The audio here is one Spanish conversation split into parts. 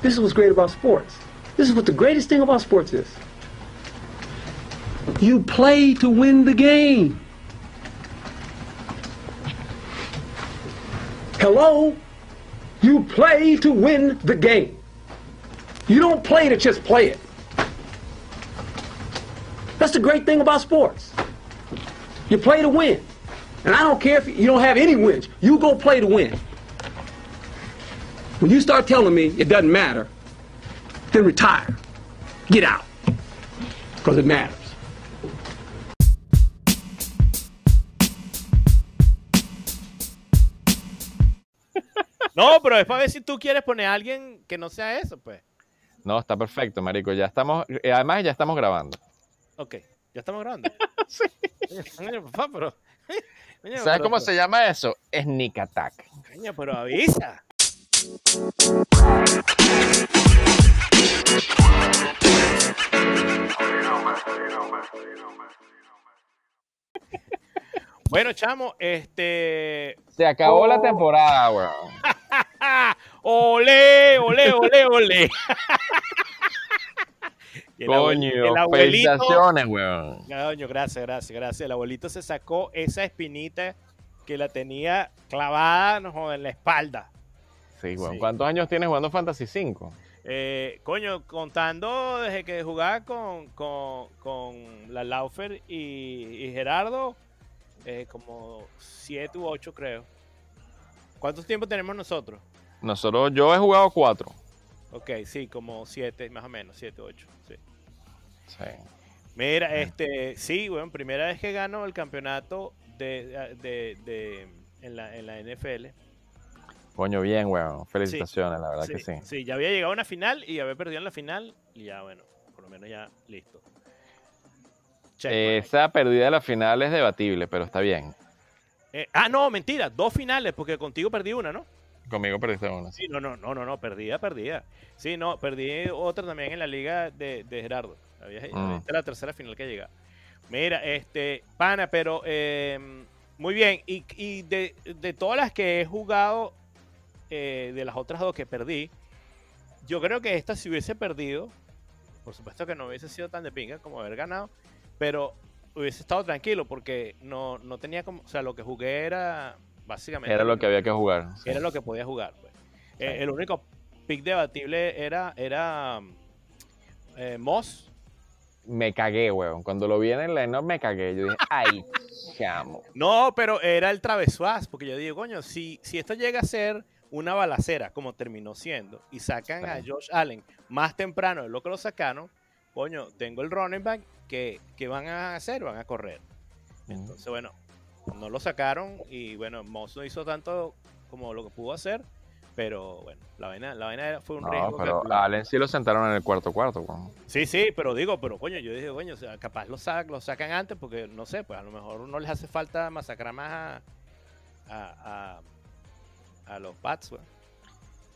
This is what's great about sports. This is what the greatest thing about sports is. You play to win the game. Hello? You play to win the game. You don't play to just play it. That's the great thing about sports. You play to win. And I don't care if you don't have any wins. You go play to win. When you start telling me it doesn't matter, then retire. Get out. Because it matters. No, pero es para ver si tú quieres poner a alguien que no sea eso, pues. No, está perfecto, marico. Ya estamos, eh, además ya estamos grabando. Ok, ya estamos grabando. Sí. Coño, papá, pero. Coño, ¿Sabes pero- cómo se llama eso? Sneak attack. Coño, pero avisa. Bueno, chamo, este. Se acabó la Oh. temporada, weón. ¡Olé, olé, olé, olé! Y el abue- Coño, el abuelito. felicitaciones, weón. Coño, gracias, gracias, gracias. El abuelito se sacó esa espinita que la tenía clavada no, en la espalda. Sí, weón. Sí. ¿Cuántos años tienes jugando Fantasy 5? Eh, coño, contando desde que jugaba con, con, con la Laufer y, y Gerardo, eh, como 7 u 8 creo. ¿Cuántos tiempo tenemos nosotros? Nosotros, yo he jugado 4. Ok, sí, como 7, más o menos, 7, 8. Sí. Sí. Mira, este, sí, bueno, primera vez que gano el campeonato de, de, de- en, la, en la NFL. Coño, bien, weón. Felicitaciones, la verdad sí, que sí. sí, ya había llegado a una final y había perdido en la final y ya, bueno, por lo menos ya listo. Check, Eh. Esa pérdida de la final es debatible, pero está bien. Eh, ah, no, mentira, dos finales, porque contigo perdí una, ¿no? Conmigo perdiste una. Sí, no, no, no, no, no, perdida, perdida. Sí, no, perdí otra también en la liga de, de Gerardo. Había, Mm. Esta es la tercera final que llega. Mira, este, pana, pero eh, muy bien. Y, y de, de todas las que he jugado, eh, de las otras dos que perdí, yo creo que esta si hubiese perdido, por supuesto que no hubiese sido tan de pinga como haber ganado, pero hubiese estado tranquilo porque no, no tenía como, o sea, lo que jugué era básicamente Era lo que había que jugar. sí. era lo que podía jugar. pues. Eh, el único pick debatible era, era eh, Moss. Me cagué, weón. Cuando lo vi en el line me cagué. Yo dije, ay, chamo. No, pero era el Travesuaz, porque yo digo, coño, si, si esto llega a ser una balacera, como terminó siendo, y sacan a. Josh Allen más temprano de lo que lo sacaron, coño, tengo el running back que, que van a hacer, van a correr. Entonces, bueno, no lo sacaron y bueno, Moss no hizo tanto como lo que pudo hacer, pero bueno, la vaina, la vaina fue un No, riesgo. pero. Allen sí lo sentaron en el cuarto cuarto. Sí, sí, pero digo, pero coño, yo dije, coño, capaz lo, sac, lo sacan antes porque, no sé, pues a lo mejor no les hace falta masacrar más a, a, a, a los Pats, güey.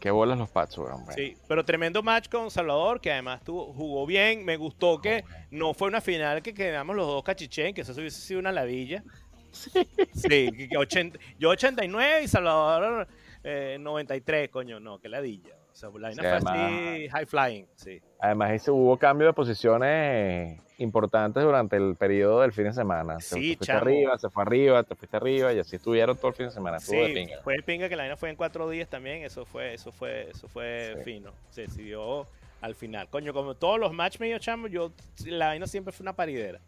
Qué bolas los Pats, weón. weón. Sí, pero tremendo match con Salvador, que además tuvo, jugó bien. Me gustó que no fue una final que quedamos los dos cachichén, que eso hubiese sido una ladilla. Sí, que- que 80 yo 89 y Salvador eh, 93, coño, no, que ladilla. O sea, la vaina Sí, fue además- así, high flying, sí. Además, ese- hubo cambio de posiciones importantes durante el periodo del fin de semana. Se- Sí, chamo. arriba, se fue arriba, te fuiste arriba y así estuvieron todo el fin de semana. De pinga. fue de pinga que la vaina fue en cuatro días también. Eso fue, eso fue, eso fue Sí. fino. Se decidió al final. Coño, como todos los match medio chamos, yo la vaina siempre fue una paridera.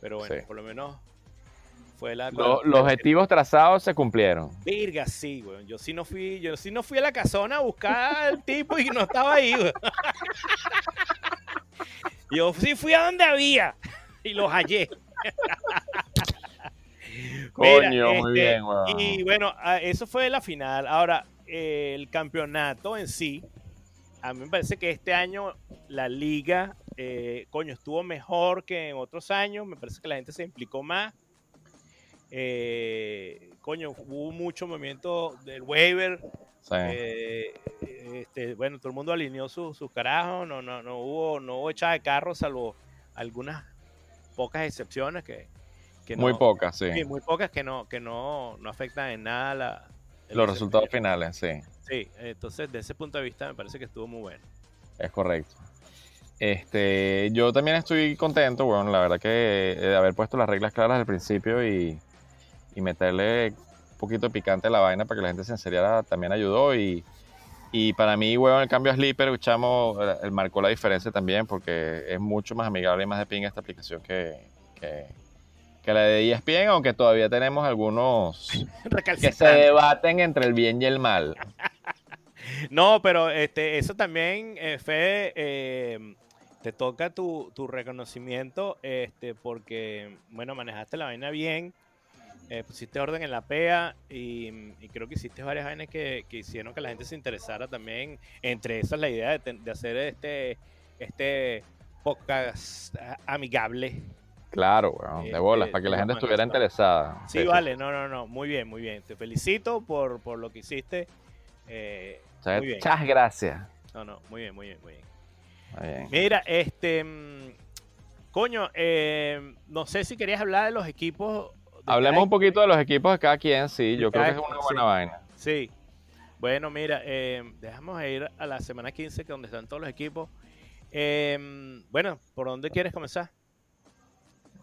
Pero bueno, Sí. por lo menos fue la. Lo- los objetivos trazados se cumplieron. Virga, sí, weón. Yo sí no fui, yo sí no fui a la casona a buscar al tipo y no estaba ahí, weón. Yo sí fui a donde había y los hallé. Mira, Coño, muy este, bien, weón. Y bueno, ah, eso fue la final. Ahora, el campeonato en sí, a mí me parece que este año la liga, eh, coño, estuvo mejor que en otros años. Me parece que la gente se implicó más. Eh, coño, hubo mucho movimiento del waiver. Sí. Eh, este, bueno, todo el mundo alineó sus sus carajos. No, no, no hubo, no hubo echada de carro, salvo algunas pocas excepciones que, que muy no- pocas, sí. Sí, muy pocas que no, que no, no afectan en nada la, Los resultados finales, sí. Sí, entonces de ese punto de vista me parece que estuvo muy bueno. Es correcto. Este, yo también estoy contento, bueno, la verdad que eh, de haber puesto las reglas claras al principio y, y meterle un poquito de picante a la vaina para que la gente se enseriara también ayudó y, y para mí, weón, el cambio a Sleeper, chamo, eh, él marcó la diferencia también porque es mucho más amigable y más de ping esta aplicación que, que, que la de ESPN, aunque todavía tenemos algunos que se debaten entre el bien y el mal. No, pero este, eso también, eh, Fede, eh, te toca tu, tu reconocimiento, este, porque, bueno, manejaste la vaina bien, eh, pusiste orden en la PEA y, y creo que hiciste varias vainas que, que hicieron que la gente se interesara también. Entre esas, la idea de, ten- de hacer este, este podcast amigable. Claro, weón, de Este, bolas, para que la gente estuviera interesada. Sí, vale, no, no, no, muy bien, muy bien. Te felicito por, por lo que hiciste. Eh, Muchas Muy bien. muchas gracias. no, no, muy bien, muy bien, muy bien. Muy bien. Mira, este. mm, Coño, eh, no sé si querías hablar de los equipos. Hablemos un poquito de los equipos de cada quien, sí, yo creo que es una buena sí. vaina. Sí. Bueno, mira, eh, dejamos ir a la semana 15, que donde están todos los equipos. Eh, bueno, ¿por dónde quieres comenzar?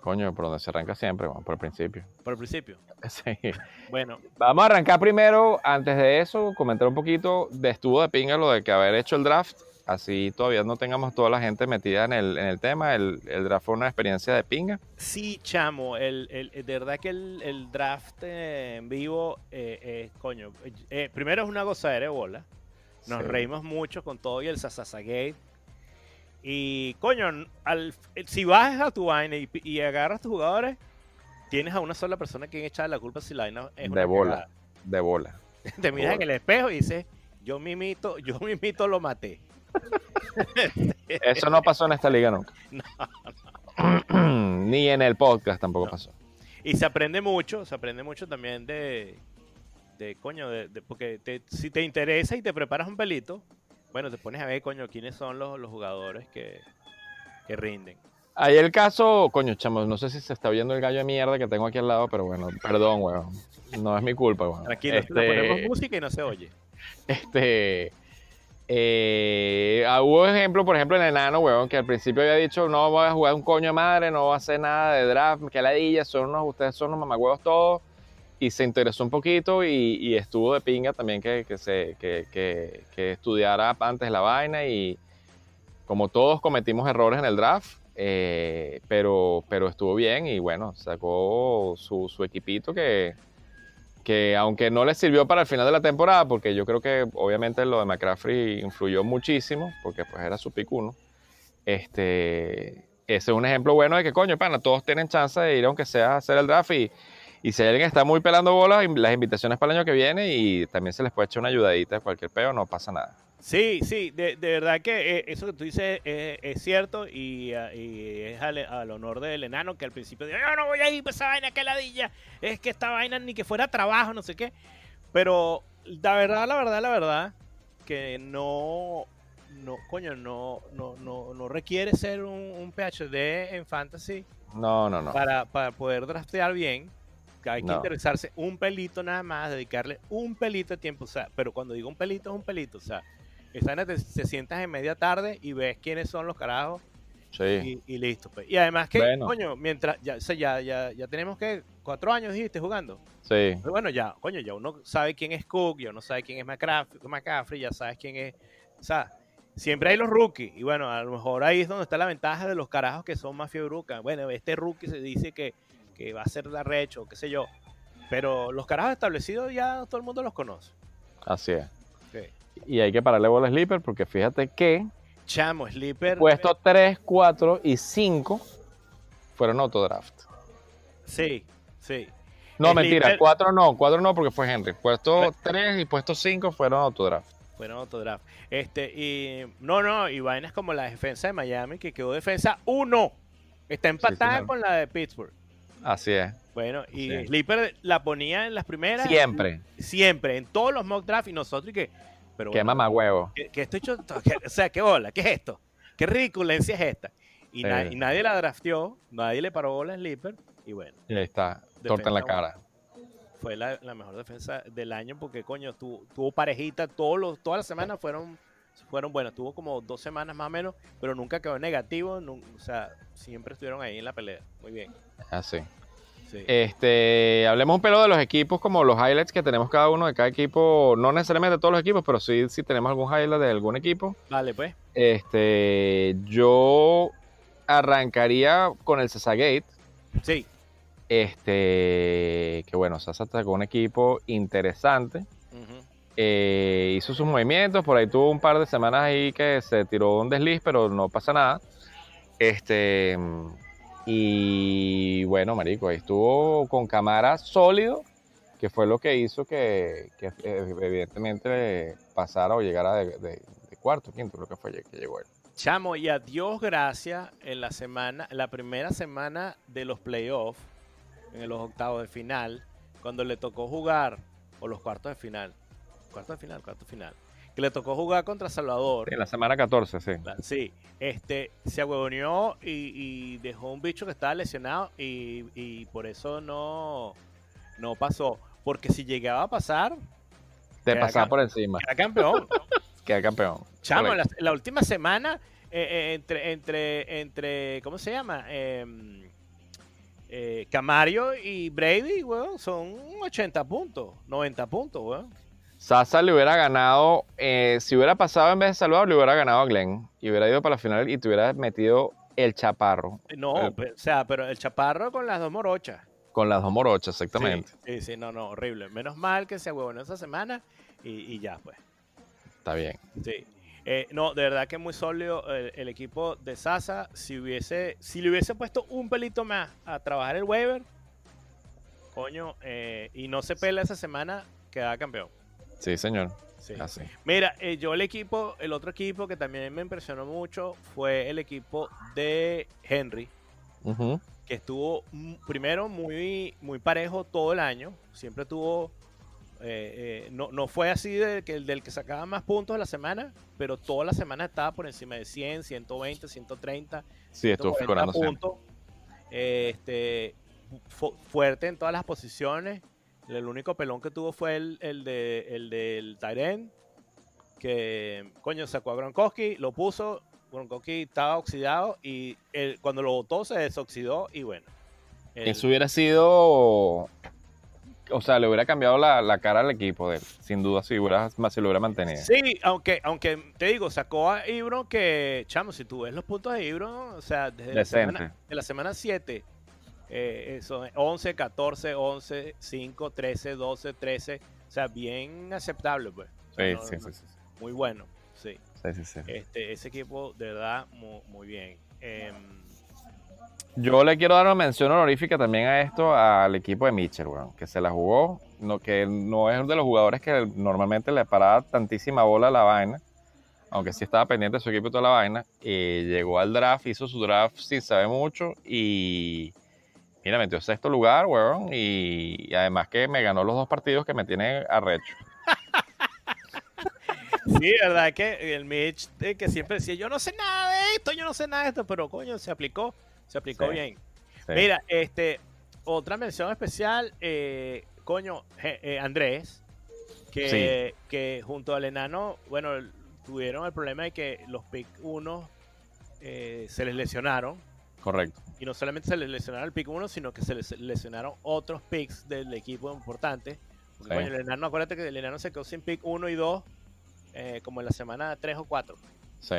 Coño, por donde se arranca siempre, por el principio. Por el principio. Sí. Bueno, Vamos a arrancar primero, antes de eso, comentar un poquito de estuvo de pinga lo de que haber hecho el draft. Así todavía no tengamos toda la gente metida en el, en el tema. El, el draft fue una experiencia de pinga. sí, chamo, el, el- de verdad que el, el draft eh, en vivo, eh, eh, coño, eh, primero es una gozadera de bola. Nos Sí. reímos mucho con todo y el Sasasagate. Y, coño, al, si bajas a tu vaina y, agarras tus jugadores, tienes a una sola persona que echar la culpa si la vaina es una De bola. De bola. Te miras en el espejo y dices, yo mimito, yo mimito lo maté. Eso no pasó en esta liga nunca. Ni en el podcast tampoco No. pasó. Y se aprende mucho, se aprende mucho también de, de coño, de, de- porque te- si te interesa y te preparas un pelito, bueno, te pones a ver, coño, quiénes son los, los jugadores que, que rinden. Ahí el caso, coño, chamos, no sé si se está oyendo el gallo de mierda que tengo aquí al lado, pero bueno, perdón, weón. No es mi culpa, weón. Tranquilo, le Este, ponemos música y no se oye. Este. Eh, ah, hubo ejemplo, por ejemplo, en Enano, weón, que al principio había dicho: No voy a jugar un coño de madre, no voy a hacer nada de draft, que ladilla, son unos, ustedes son unos mamagüevos todos. Y se interesó un poquito y, y estuvo de pinga también que, que se, que, que- que estudiara antes la vaina. Y como todos cometimos errores en el draft, eh, pero, pero estuvo bien y bueno, sacó su, su equipito que, que aunque no le sirvió para el final de la temporada, porque yo creo que obviamente lo de McCaffrey influyó muchísimo, porque pues era su pick uno, este, ese es un ejemplo bueno de que coño, pana, todos tienen chance de ir aunque sea a hacer el draft y, y si alguien está muy pelando bolas, las invitaciones para el año que viene y también se les puede echar una ayudadita de cualquier peo, no pasa nada. Sí, sí, de, de verdad que eh, eso que tú dices es cierto y, ah, y es al, al honor del enano que al principio dijo, yo no voy a ir por esa vaina, que ladilla, es que esta vaina ni que fuera trabajo, no sé qué. Pero la verdad, la verdad, la verdad, que no, no, coño, no, no, no, no requiere ser un, un PhD en fantasy No, no, no. para, para poder draftear bien. Hay que No. interesarse un pelito nada más, dedicarle un pelito de tiempo. O sea, pero cuando digo un pelito, es un pelito. O sea, vaina te, te sientas en media tarde y ves quiénes son los carajos Sí. y, y listo. pues. Y además que, Bueno. coño, mientras ya, o sea, ya, ya, ya tenemos que cuatro años, dijiste, jugando. Sí. Pero bueno, ya, coño, ya uno sabe quién es Cook, ya uno sabe quién es McCaffrey, McCaffrey, ya sabes quién es. O sea, siempre hay los rookies. Y bueno, a lo mejor ahí es donde está la ventaja de los carajos que son más fiebrucas. Bueno, este rookie se dice que, que va a ser la recho, qué sé yo. Pero los carajos establecidos ya todo el mundo los conoce. Así es. Y hay que pararle bola a Sleeper porque fíjate que Chamo, Sleeper. puestos 3, 4 y 5 fueron autodraft. Sí, sí. No, Sleeper- mentira, 4 no, 4 no porque fue Henry. Puesto 3 y puesto 5 fueron autodraft. Fueron autodraft. Este, y. No, no, y vainas como la defensa de Miami, que quedó defensa 1. Está empatada con la de Pittsburgh. Así es. Bueno, y Sí. Sleeper la ponía en las primeras. Siempre. Siempre, en todos los mock drafts y nosotros y que. Pero Qué bueno, mamagüevo. que, que esto hecho. que- o sea, qué bola, ¿qué es esto? ¿Qué ridiculencia es esta? Y, na- y nadie la drafteó, nadie le paró bola a Sleeper. Y bueno, Y ahí está, torta en la cara. fue la, la mejor defensa del año porque, coño, tuvo, tuvo parejita, todos los, todas las semanas fueron, fueron buenas. Tuvo como dos semanas más o menos, pero nunca quedó negativo. o sea, siempre estuvieron ahí en la pelea. Muy bien. Así. Sí. Este, hablemos un pelo de los equipos, como los highlights que tenemos cada uno de cada equipo. No necesariamente de todos los equipos, pero sí, si tenemos algún highlight de algún equipo. Vale, pues. Este, yo arrancaría con el Sasagate. Sí. Este, que bueno, Sasa sacó un equipo interesante. Eh, hizo sus movimientos, por ahí tuvo un par de semanas ahí que se tiró un desliz, pero no pasa nada. Este, y bueno, marico, estuvo con cámara sólido, que fue lo que hizo que, eh, evidentemente pasara o llegara de, de- de cuarto, quinto, creo que fue que llegó él. Chamo, y a Dios gracias, en la semana, la primera semana de los playoffs, en los octavos de final, cuando le tocó jugar, o los cuartos de final, cuartos de final, cuartos de final, que le tocó jugar contra Salvador. En la semana 14, sí. Sí, este, se agüevoneó y, y dejó un bicho que estaba lesionado y, y por eso no, no pasó. Porque si llegaba a pasar, Te Queda pasaba por encima, era campeón. queda campeón. Chamo, la, la última semana, eh, eh, entre, entre, entre, ¿cómo se llama? Em, eh, Camario y Brady, weón, son 80 puntos, 90 puntos, weón. Sasa le hubiera ganado, eh, si hubiera pasado en vez de Salvador, le hubiera ganado a Glenn y hubiera ido para la final y te hubiera metido el chaparro No, Eh. o sea, pero el chaparro con las dos morochas. con las dos morochas, exactamente. Sí, sí, sí, no, no, horrible. Menos mal que se agüevoneó esa semana y, y ya, pues. Está bien. Sí. Eh, no, de verdad que muy sólido el, el equipo de Sasa. Si hubiese, si le hubiese puesto un pelito más a trabajar el waiver, coño, eh, y no se pela esa semana, queda campeón. Sí, señor. Sí. Así. Mira, eh, yo el equipo, el otro equipo que también me impresionó mucho fue el equipo de Henry, que estuvo primero muy, muy parejo todo el año. Siempre tuvo. eh, eh, no, no fue así de que el del que sacaba más puntos de la semana, pero toda la semana estaba por encima de 100, 120, 130, Sí, estuvo 140 figurando puntos. Este, fu- fuerte en todas las posiciones. El único pelón que tuvo fue el, el, de, el del Tyren, que coño sacó a Gronkowski, lo puso, Gronkowski estaba oxidado y él, cuando lo botó se desoxidó y bueno. Eso hubiera sido. O sea, le hubiera cambiado la, la cara al equipo de él. Sin duda, si, hubiera, si lo hubiera mantenido. Sí, aunque, aunque te digo, sacó a Ibron que, chamo, si tú ves los puntos de Ibron, o sea, desde la semana, de la semana 7, eh, son 11, 14, 11, 5, 13, 12, 13, o sea, bien aceptable, pues. O sea, Sí, no- sí, no- sí, sí, Muy bueno, sí. sí, sí. Este, ese equipo, de verdad, muy, muy bien. Em, Yo le quiero dar una mención honorífica también a esto al equipo de Mitchell, weón, que se la jugó, no, que no es de los jugadores que normalmente le paraba tantísima bola a la vaina, aunque sí estaba pendiente de su equipo y toda la vaina, y llegó al draft, hizo su draft sin saber mucho y mira, metió sexto lugar, weón, y, y además que me ganó los dos partidos que me tiene arrecho. Sí, verdad que el Mitch eh, que siempre decía, yo no sé nada de esto, yo no sé nada de esto, pero coño, se aplicó, se aplicó Sí. bien. Sí. Mira, este, otra mención especial, eh, coño, eh, Andrés, que, que junto al enano, bueno, tuvieron el problema de que los pick 1 se les lesionaron. Correcto. Y no solamente se les lesionaron el pick 1, sino que se les lesionaron otros picks del equipo importante. Porque, Sí. coño, el enano, acuérdate que el enano se quedó sin pick 1 y 2 eh, como en la semana 3 o 4. Sí.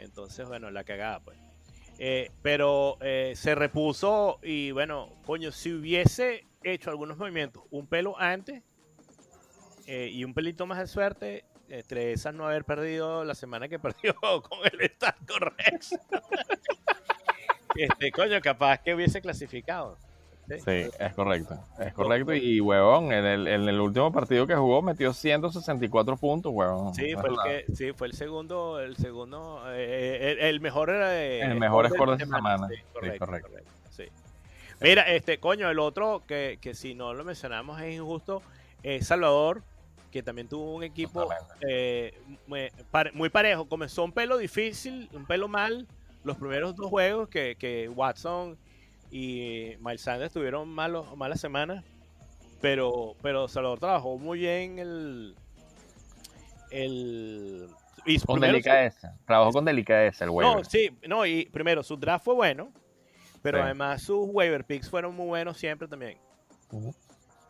Entonces, bueno, la cagada, pues. Eh, pero eh, se repuso y, bueno, coño, si hubiese hecho algunos movimientos un pelo antes eh, y un pelito más de suerte, entre esas no haber perdido la semana que perdió con el Star Correx. Este, coño, capaz que hubiese clasificado. Sí, es correcto. Es correcto. Y, huevón, en el, en el último partido que jugó metió 164 puntos, huevón. Sí, No fue el, que, sí, fue el segundo, el segundo, eh, el, el mejor eh, El mejor score de esa semana. Sí, Sí, correcto, correcto. correcto, sí. Mira, este, coño, el otro que, que si no lo mencionamos es injusto, es Salvador, que también tuvo un equipo eh, muy parejo. Comenzó un pelo difícil, un pelo mal, los primeros dos juegos que, que Watson y Miles Sanders tuvieron malos, malas semanas. pero, pero Salvador trabajó muy bien el. el y Con primero su- delicadeza. Trabajó con delicadeza el waiver. no, sí, no, y primero su draft fue bueno, pero Sí. además sus waiver picks fueron muy buenos siempre también.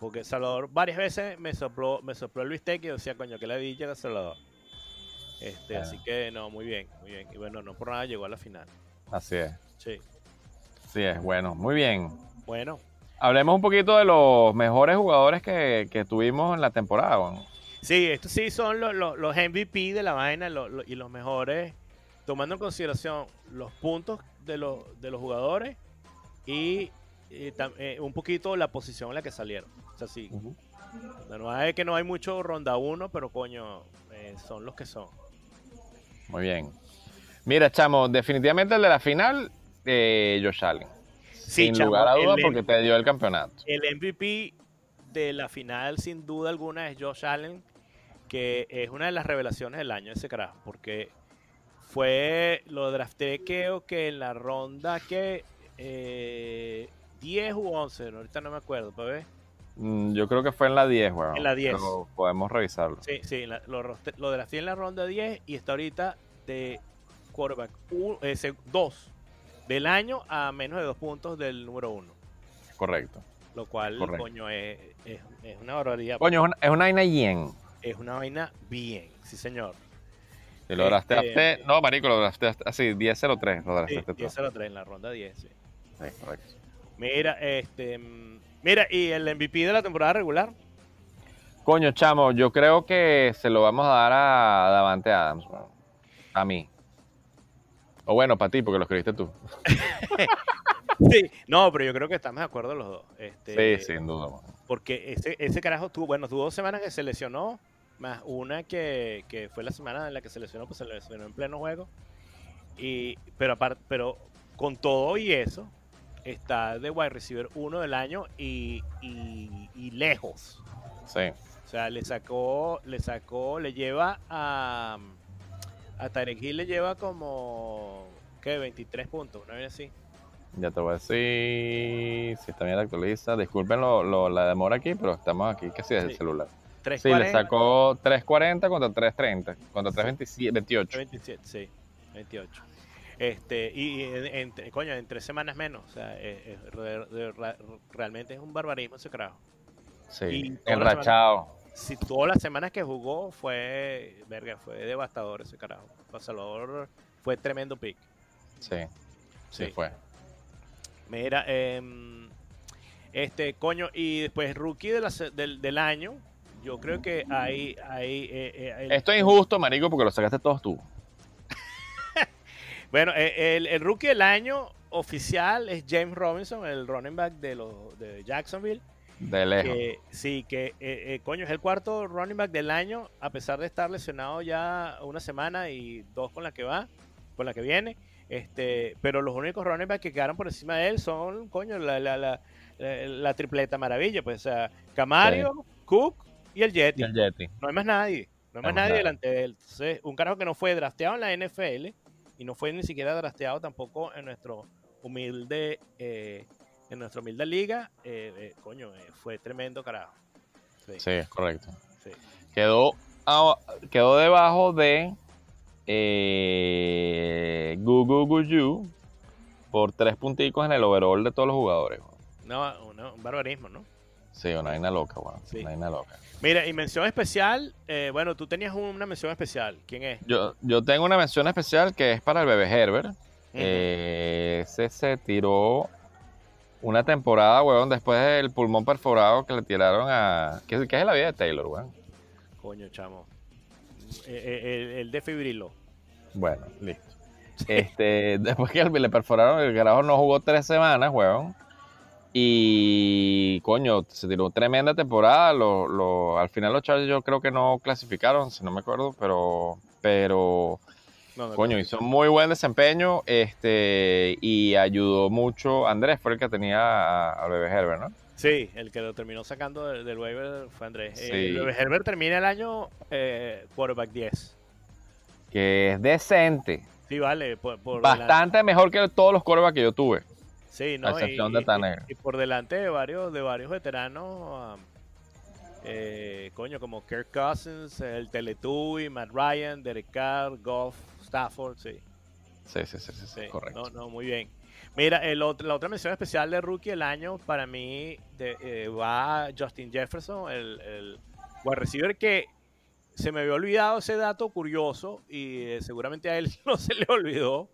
Porque Salvador varias veces me sopló, me sopló Luis Tequi y decía, coño, que la llega Salvador. Este, Ah. Así que no, muy bien, muy bien. Y bueno, no por nada llegó a la final. Así es. Sí. Sí es, bueno, muy bien. Bueno, Hablemos un poquito de los mejores jugadores que, que tuvimos en la temporada. bueno. sí, estos sí son los, los, los MVP de la vaina lo- lo- y los mejores, tomando en consideración los puntos de los, de los jugadores y, y tam- eh, un poquito la posición en la que salieron. O sea, sí, no es que no hay mucho ronda uno, pero coño, eh, son los que son. Muy bien. Mira, chamo, definitivamente el de la final, eh, Josh Allen. Sí, Sin chamo, lugar a M- porque te dio el campeonato. El MVP de la final, sin duda alguna, es Josh Allen, que es una de las revelaciones del año ese carajo, porque fue, lo drafté creo que en la ronda que eh, 10 u 11, ahorita no me acuerdo, para ver. Mm, Yo creo que fue en la 10, weón. En la 10. Pero podemos revisarlo. Sí, sí, la- lo, lo drafté en la ronda 10 y está ahorita de quarterback 2 del año a menos de 2 puntos del número 1, Correcto. lo cual, Correcto. coño, es, es- es una barbaridad. Coño, es una, vaina yen. Es una vaina bien, sí señor. Si lo drafteaste. Este- No, marico, lo drafteaste así, 10-03. Lo drafteaste tú. 10-0-3 en la ronda 10, sí. Sí, correcto. Mira, este. Mira, y el MVP de la temporada regular. Coño, chamo, yo creo que se lo vamos a dar a Davante Adams. A mí. O bueno, para ti, porque lo escribiste tú. Sí. No, pero yo creo que estamos de acuerdo los dos. Este, Sí, sin duda. weón. Porque ese, ese carajo tuvo, bueno, tuvo dos semanas que se lesionó, más una que, que fue la semana en la que se lesionó, pues se lesionó en pleno juego. Y, pero aparte, pero con todo y eso, está de wide receiver uno del año y, y- y lejos. Sí. O sea, le sacó, le sacó, le lleva a, a Tarek Hill le lleva como, ¿qué? 23 puntos, una vez así. Ya te voy a decir si está bien la actualiza. Disculpen lo, lo- la demora aquí, pero estamos aquí casi desde Sí. el celular. Sí, 340, le sacó 3.40 contra 3.30, contra 3.28. 27, sí, 28. Este, y en, en- coño, en tres semanas menos. O sea, es- es re- de- ra- realmente es un barbarismo ese carajo. Sí, Y enrachado. Si todas las semanas que jugó fue, verga, fue devastador ese carajo. Salvador fue tremendo pick. Sí, sí, Sí. fue. Mira, em, este, coño, y después rookie de la se- del, del año, yo creo que hay, hay eh, eh, el- Esto es injusto, marico, porque lo sacaste todos tú. Bueno, eh, el, el rookie del año oficial es James Robinson, el running back de los de Jacksonville, De lejos. que sí, que eh, eh, coño es el cuarto running back del año, a pesar de estar lesionado ya una semana y dos con la que va, con la que viene. Este, pero los únicos running backs que quedaron por encima de él son, coño, la, la, la, la- la tripleta maravilla, pues, o sea, Camario, Cook y el Jetty. Y el Yeti. No hay más nadie. No hay más No nadie. delante de él. Entonces, un carajo que no fue drafteado en la NFL y no fue ni siquiera drafteado tampoco en nuestro humilde, eh, en nuestra humilde liga, eh, eh, coño, eh, fue tremendo carajo. Sí, Sí, es correcto. sí. Quedó, quedó debajo de eh, Gugu Guyu por tres punticos en el overall de todos los jugadores. no, un barbarismo, ¿no? Sí, una vaina loca, weón. Sí. Una vaina loca. Mira, y mención especial, eh, bueno, tú tenías una mención especial. ¿Quién es? Yo, yo tengo una mención especial que es para el bebé Herbert. Eh, ese se tiró una temporada, weón, después del pulmón perforado que le tiraron a... ¿Qué, qué es la vida de Taylor, weón? Coño, chamo. Eh, eh, el, el desfibriló. Bueno, listo. Este, después que le perforaron, el carajo no jugó tres semanas, weón. Y coño, se tiró tremenda temporada. Lo, lo- al final los Chargers yo creo que no clasificaron, si no me acuerdo, pero, pero No, no, coño, hizo muy buen desempeño. Este, y ayudó mucho. Andrés fue el que tenía a- al bebé Herbert, ¿no? Sí, el que lo terminó sacando del, del waiver fue Andrés. Eh, Sí. el Herbert termina el año eh, quarterback 10. Que es decente. Sí, vale. Por, por Bastante mejor que todos los corebacks que yo tuve. Sí, ¿no? a excepción y, de y- Tannehill. y por delante de varios, de varios veteranos. ah, eh, coño, como Kirk Cousins, el Teletubby, Matt Ryan, Derek Carr, Goff, Stafford, sí. Sí, sí, sí, sí, correcto. No, no, muy bien. Mira, el otro- la otra mención especial de Rookie del año para mí de- eh, va Justin Jefferson, el, el wide receiver que se me había olvidado ese dato curioso y eh, seguramente a él no se le olvidó.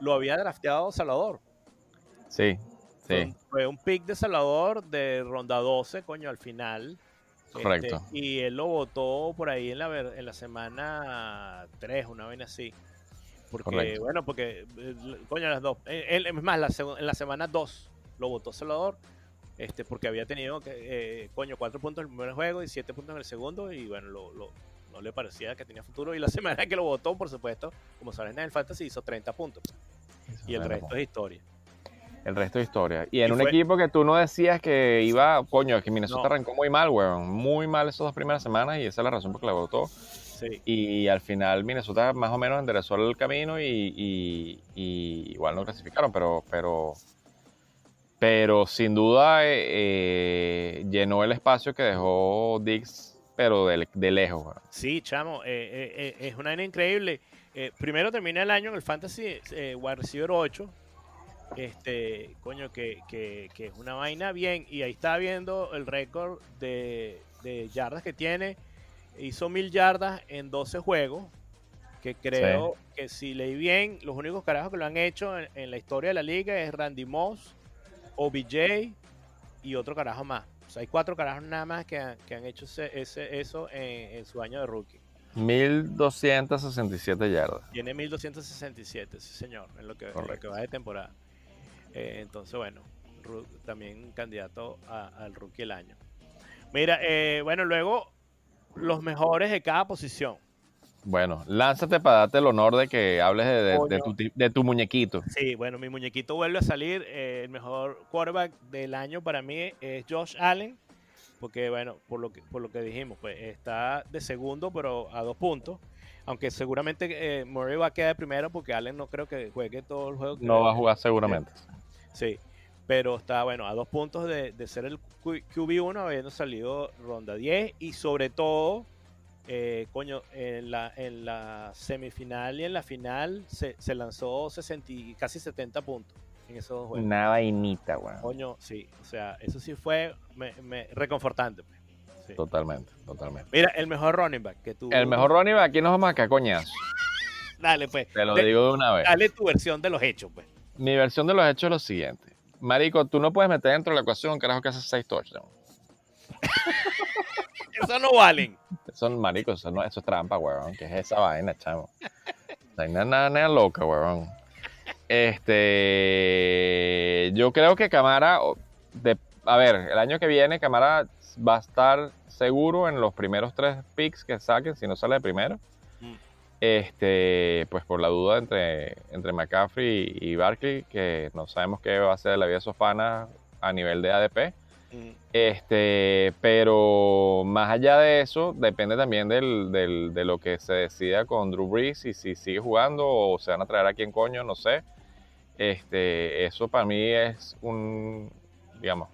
Lo había drafteado Salvador. Sí, Fue, sí, un, fue un pick de Salvador de ronda 12, coño, al final. Correcto. Este, y él lo votó por ahí en la, en la semana 3, una vaina así. Porque, Correcto. bueno, porque, eh, coño, las dos. eh, él- es más, la en la semana 2 lo votó Salvador. Este, porque había tenido, que, eh, coño, 4 puntos en el primer juego y 7 puntos en el segundo. Y bueno, lo- lo- no le parecía que tenía futuro. Y la semana que lo votó, por supuesto, como saben en el Fantasy, hizo 30 puntos. Y el resto es historia. El resto es historia. Y en Y un fue- equipo que tú no decías que iba, coño, que Minnesota No. arrancó muy mal, weón. Muy mal esas dos primeras semanas y esa es la razón por la que la votó. Sí. Y al final Minnesota más o menos enderezó el camino y, y- y igual no clasificaron, pero, pero, pero sin duda eh, eh, llenó el espacio que dejó Dix, pero de, de lejos. weón. Sí, chamo, eh, eh, eh, es una increíble. Eh, primero termina el año en el Fantasy Wide Receiver 8. Este, coño, que, que- que es una vaina bien. Y ahí está viendo el récord de, de yardas que tiene. Hizo mil yardas en 12 juegos. Que creo que si leí bien, los únicos carajos que lo han hecho en, en la historia de la liga es Randy Moss, OBJ y otro carajo más. O sea, hay cuatro carajos nada más que han, que han hecho ese, ese- eso en, en su año de rookie. 1267 yardas. Tiene 1267, sí señor, en lo que, en lo que va de temporada. Eh, entonces, bueno, también candidato a- al rookie del año. Mira, eh, bueno, luego los mejores de cada posición. Bueno, lánzate para darte el honor de que hables de, de- de Coño. tu, ti- de tu muñequito. Sí, bueno, mi muñequito vuelve a salir. eh, el mejor quarterback del año para mí es Josh Allen. Porque, bueno, por lo que, por lo que dijimos, pues está de segundo, pero a dos puntos. Aunque seguramente eh, Murray va a quedar de primero porque Allen no creo que juegue todo el juego. que- No va a jugar seguramente. Sí, pero está, bueno, a dos puntos de, de ser el Q- QB1 habiendo salido ronda 10 y sobre todo, eh, coño, en la, en la semifinal y en la final se, se lanzó 60, y casi 70 puntos en esos dos juegos. Una vainita, weón. Coño, sí, o sea, eso sí fue me- me- reconfortante. pues. Sí. Totalmente, totalmente. Mira, el mejor running back que tú. El mejor running back, aquí nos vamos a coñazo. Dale, pues. Te lo de- digo de una vez. Dale tu versión de los hechos, pues. Mi versión de los hechos es lo siguiente. Marico, tú no puedes meter dentro de la ecuación un carajo que hace seis touchdowns. Eso no valen. Eso, marico, eso, no, eso es trampa, weón. ¿Qué es esa vaina, chamo? Vaina nada, nada loca, weón. Este, yo creo que Camara, de, a ver, el año que viene Camara va a estar seguro en los primeros tres picks que saquen, si no sale de primero. Este, pues por la duda entre, entre McCaffrey y, y Barkley, que no sabemos qué va a ser la vida panas a nivel de ADP. Mm, Este, pero más allá de eso, depende también del, del- de lo que se decida con Drew Brees y si sigue jugando o se van a traer a quien coño, no sé. Este, eso para mí es un, digamos,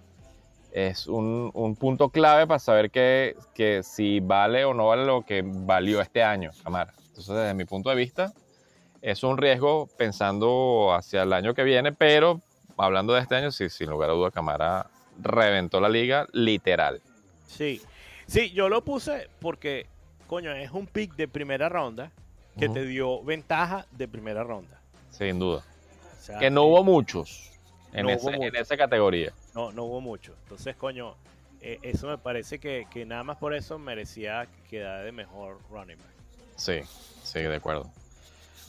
es un, un punto clave para saber que, que si vale o no vale lo que valió este año, Camara. Entonces, desde mi punto de vista, es un riesgo pensando hacia el año que viene, pero hablando de este año, sí, sin lugar a duda, Camara reventó la liga literal. Sí, sí, yo lo puse porque, coño, es un pick de primera ronda que te dio ventaja de primera ronda. Sin duda. O sea, Que no hubo muchos en, no ese- hubo en muchos. esa categoría. no, no hubo mucho. Entonces, coño, eh, eso me parece que, que nada más por eso merecía quedar de mejor running back. Sí, sí, de acuerdo.